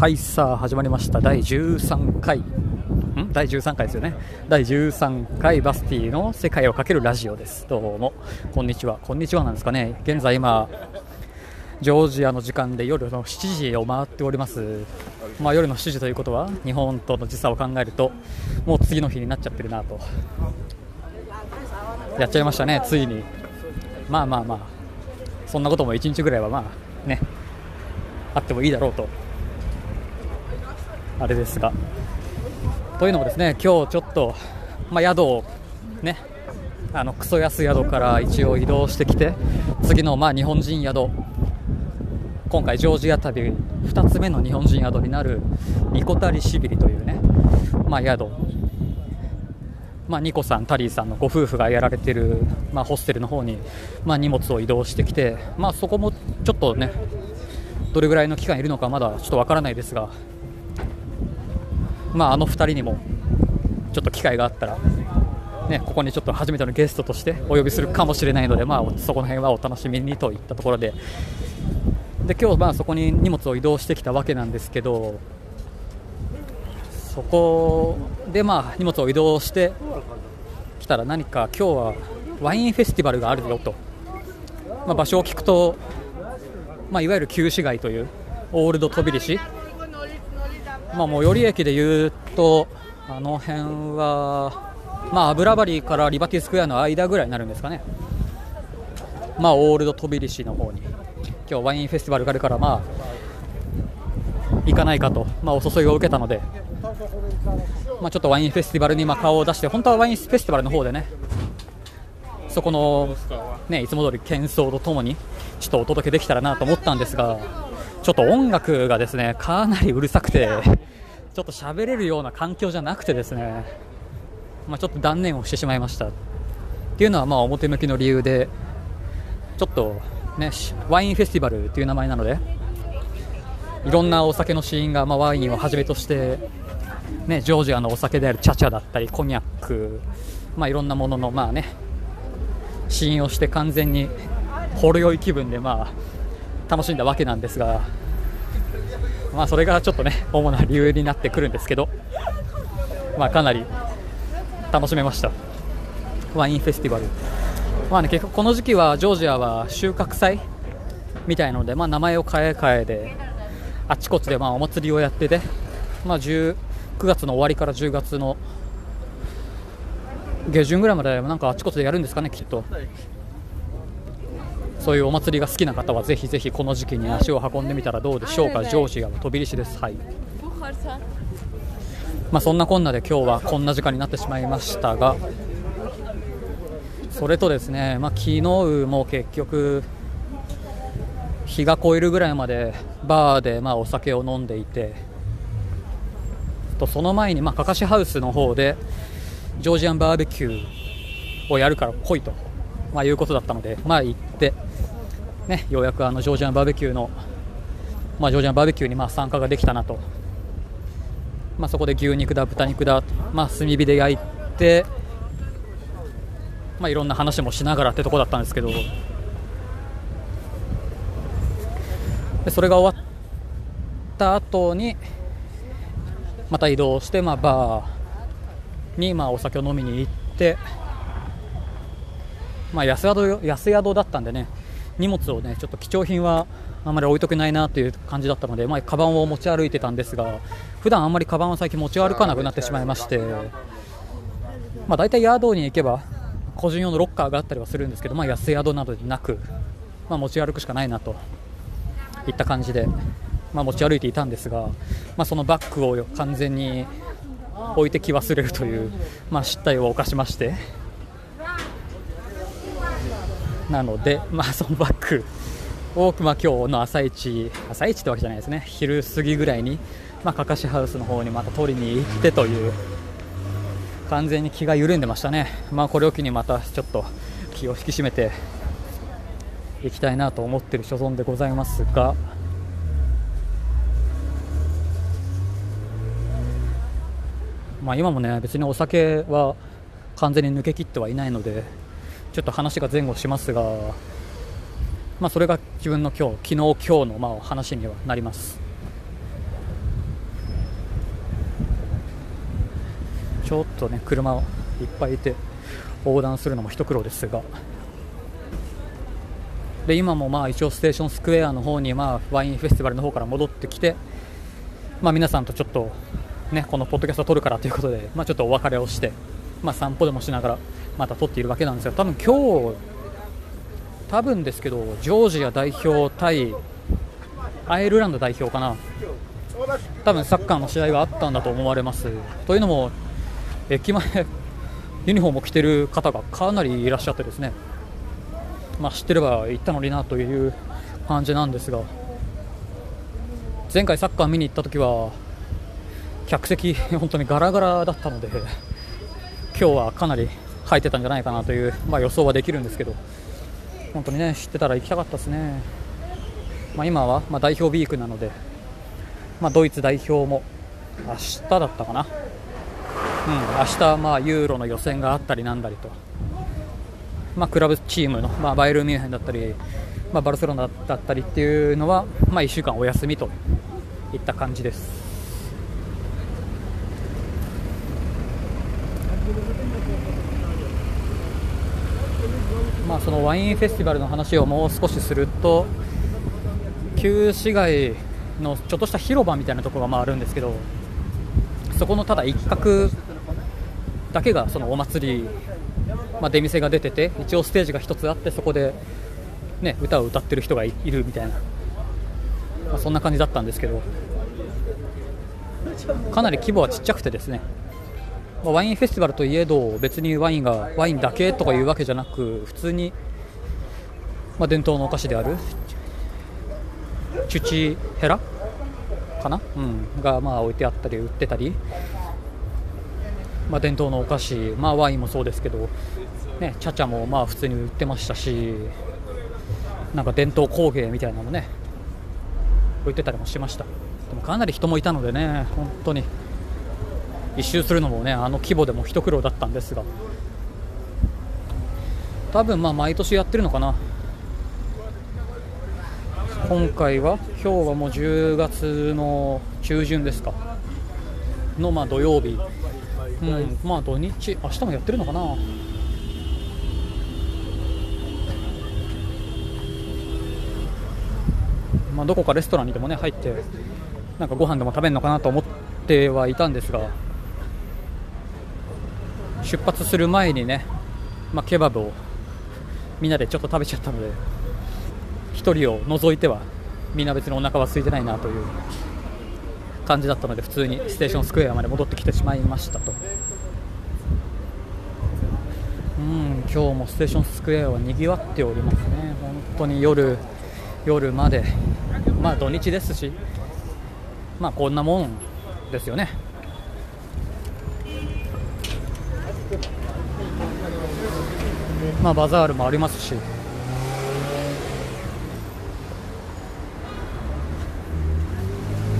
はいさあ始まりました。第13回。ん？第13回ですよね。第13回バスティの世界をかけるラジオです。どうも。こんにちは。こんにちはなんですかね。現在今ジョージアの時間で夜の7時を回っております、まあ、夜の7時ということは日本との時差を考えるともう次の日になっちゃってるなと。やっちゃいましたねついに。まあまあまあ。そんなことも1日ぐらいはまあねあってもいいだろうとあれですが。というのもですね今日ちょっと、まあ、宿をねあのクソ安宿から一応移動してきて次のまあ日本人宿。今回ジョージア旅2つ目の日本人宿になるニコタリシビリというね、まあ、宿、まあ、ニコさん、タリーさんのご夫婦がやられている、まあ、ホステルの方に、まあ、荷物を移動してきて、まあ、そこもちょっとねどれぐらいの期間いるのかまだちょっとわからないですが、まあ、あの2人にもちょっと機会があったら、ね、ここにちょっと初めてのゲストとしてお呼びするかもしれないので、まあ、そこの辺はお楽しみにといったところで。で今日まあそこに荷物を移動してきたわけなんですけどそこでまあ荷物を移動してきたら何か今日はワインフェスティバルがあるよと、まあ、場所を聞くと、まあ、いわゆる旧市街というオールド飛び石、まあ、最寄り駅でいうとあの辺は、まあ、アブラバリからリバティスクエアの間ぐらいになるんですかね、まあ、オールド飛び石の方に。今日ワインフェスティバルがあるから、まあ、行かないかと、まあ、お誘いを受けたので、まあ、ちょっとワインフェスティバルにまあ顔を出して本当はワインフェスティバルの方でね。そこの、ね、いつも通り喧騒とともにちょっとお届けできたらなと思ったんですがちょっと音楽がですねかなりうるさくてちょっと喋れるような環境じゃなくてですね、まあ、ちょっと断念をしてしまいました。っていうのはまあ表向きの理由でちょっとね、ワインフェスティバルという名前なのでいろんなお酒のシーンが、まあ、ワインをはじめとして、ね、ジョージアのお酒であるチャチャだったりコニャック、まあ、いろんなものの、まあね、シーンをして完全にほろ酔い気分で、まあ、楽しんだわけなんですが、まあ、それがちょっとね主な理由になってくるんですけど、まあ、かなり楽しめましたワインフェスティバル。まあね、結局この時期はジョージアは収穫祭みたいので、まあ、名前を変え変えであちこちでまあお祭りをやってて、まあ、9月の終わりから10月の下旬ぐらいまでなんかあちこちでやるんですかねきっとそういうお祭りが好きな方はぜひぜひこの時期に足を運んでみたらどうでしょうか。ジョージアは飛び石です。はい。まあそんなこんなで今日はこんな時間になってしまいましたがそれとですね、まあ、昨日も結局、日が越えるぐらいまでバーでまあお酒を飲んでいて、とその前にまあかかしハウスの方でジョージアンバーベキューをやるから来いと、まあ、いうことだったので、まあ、行って、ね、ようやくあのジョージアンバーベキューの、まあ、ジョージアンバーベキューにまあ参加ができたなと、まあ、そこで牛肉だ、豚肉だ、まあ、炭火で焼いて、まあ、いろんな話もしながらってとこだったんですけど。でそれが終わった後にまた移動して、まあ、バーにまあお酒を飲みに行って、まあ、安宿安宿だったんでね荷物をねちょっと貴重品はあんまり置いとけないなという感じだったので、まあ、カバンを持ち歩いてたんですが普段あんまりカバンを最近持ち歩かなくなってしまいまして、まあ、大体宿に行けば個人用のロッカーがあったりはするんですけど、まあ、安宿などでなく、まあ、持ち歩くしかないなといった感じで、まあ、持ち歩いていたんですが、まあ、そのバッグを完全に置いてき忘れるという、まあ、失態を犯しましてなので、まあ、そのバッグを、まあ、今日の朝一朝一ってわけじゃないですね。昼過ぎぐらいに、まあ、かかしハウスの方にまた取りに行ってという完全に気が緩んでましたね、まあ、これを機にまたちょっと気を引き締めていきたいなと思っている所存でございますが、まあ、今もね別にお酒は完全に抜けきってはいないのでちょっと話が前後しますが、まあ、それが自分の今日昨日、今日のまあ話にはなります。ちょっとね車をいっぱいいて横断するのも一苦労ですがで今もまあ一応ステーションスクエアの方にまあワインフェスティバルの方から戻ってきて、まあ、皆さんとちょっと、ね、このポッドキャストを撮るからということで、まあ、ちょっとお別れをしてまあ、散歩でもしながらまた撮っているわけなんですが多分今日多分ですけどジョージア代表対アイルランド代表かな。多分サッカーの試合があったんだと思われます。というのも駅前 ユニフォームを着ている方がかなりいらっしゃってですね。まあ、知ってれば行ったのになという感じなんですが。前回サッカー見に行った時は客席本当にガラガラだったので今日はかなり入ってたんじゃないかなという、まあ、予想はできるんですけど本当にね知ってたら行きたかったですね、まあ、今は、ま代表ウィークなので、まあ、ドイツ代表も明日だったかな、うん、明日まあユーロの予選があったりなんだりと。ま、クラブチームの、ま、バイエルミュンヘンだったり、ま、バルセロナだったりっていうのは、ま、1週間お休みといった感じです。そのワインフェスティバルの話をもう少しすると旧市街のちょっとした広場みたいなところがまああるんですけどそこのただ一角だけがそのお祭りまあ、出店が出てて一応ステージが1つあってそこで、ね、歌を歌ってる人がいるみたいな、まあ、そんな感じだったんですけどかなり規模はちっちゃくてですね、まあ、ワインフェスティバルといえど別にワインがワインだけとかいうわけじゃなく普通に、まあ、伝統のお菓子であるチュチヘラかな、うん、がまあ置いてあったり売ってたりまあ、伝統のお菓子、まあ、ワインもそうですけどね、チャチャもまあ普通に売ってましたしなんか伝統工芸みたいなのもね売ってたりもしました。でもかなり人もいたのでね本当に。一周するのもねあの規模でも一苦労だったんですが。多分まあ毎年やってるのかな。今回は今日はもう10月の中旬ですか。のまあ土曜日、うん、まあ土日明日もやってるのかな。まあ、どこかレストランにでもね入ってなんかご飯でも食べるのかなと思ってはいたんですが。出発する前にね、まあ、ケバブをみんなでちょっと食べちゃったので1人を除いてはみんな別にお腹は空いてないなという感じだったので普通にステーションスクエアまで戻ってきてしまいましたと。うん今日もステーションスクエアはにぎわっておりますね。本当に夜夜まで。まあ土日ですし、まあこんなもんですよね。まあバザールもありますし。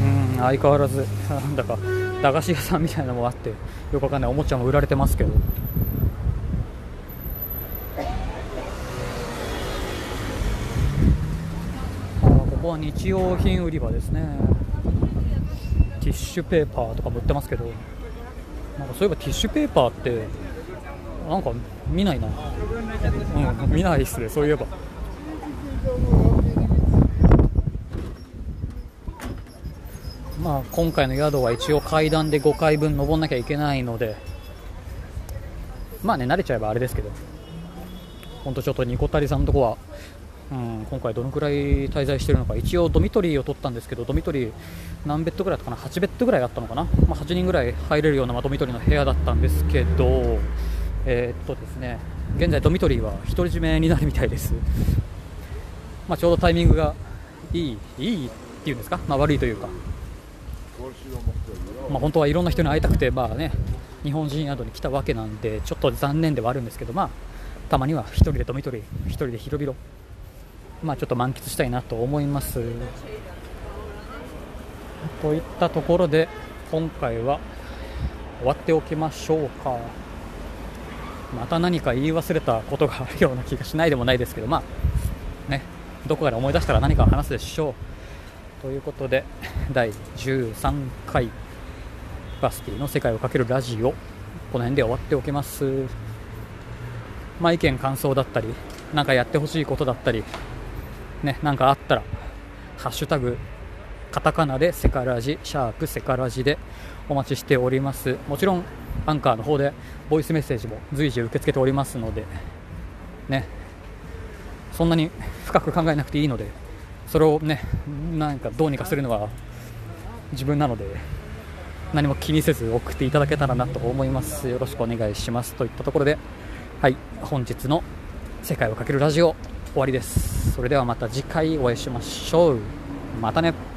うん相変わらず なんだか駄菓子屋さんみたいなのもあってよくわかんないおもちゃも売られてますけど。ここは日用品売り場ですね。ティッシュペーパーとかも売ってますけど。なんかそういえばティッシュペーパーってなんか見ないな。うん見ないっすねそういえば。まあ今回の宿は一応階段で5階分登んなきゃいけないので。まあね慣れちゃえばあれですけど。ほんとちょっとニコタリさんのとこはうん、今回どのくらい滞在しているのか。一応ドミトリーを取ったんですけどドミトリー何ベッドぐらいだったかな？8ベッドぐらいあったのかな、まあ、8人ぐらい入れるような、ドミトリーの部屋だったんですけどえー、っとですね現在ドミトリーは独り占めになるみたいです、まあ、ちょうどタイミングがいいいいっていうんですか、まあ、悪いというか、まあ、本当はいろんな人に会いたくて、まあね、日本人宿に来たわけなんでちょっと残念ではあるんですけど、まあ、たまには1人でドミトリー1人で広々まあ、ちょっと満喫したいなと思います。といったところで今回は終わっておきましょうか。また何か言い忘れたことがあるような気がしないでもないですけど、まあね、どこかで思い出したら何か話すでしょう。ということで第13回バスティの世界をかけるラジオこの辺で終わっておきますまあ意見感想だったりなんかやってほしいことだったりねなんかあったらハッシュタグカタカナでセカラジシャープセカラジでお待ちしておりますもちろんアンカーの方でボイスメッセージも随時受け付けておりますのでね。そんなに深く考えなくていいのでそれをねなんかどうにかするのは自分なので何も気にせず送っていただけたらなと思います。よろしくお願いします。といったところではい。本日の世界をかけるラジオ終わりです。それではまた次回お会いしましょう。またね。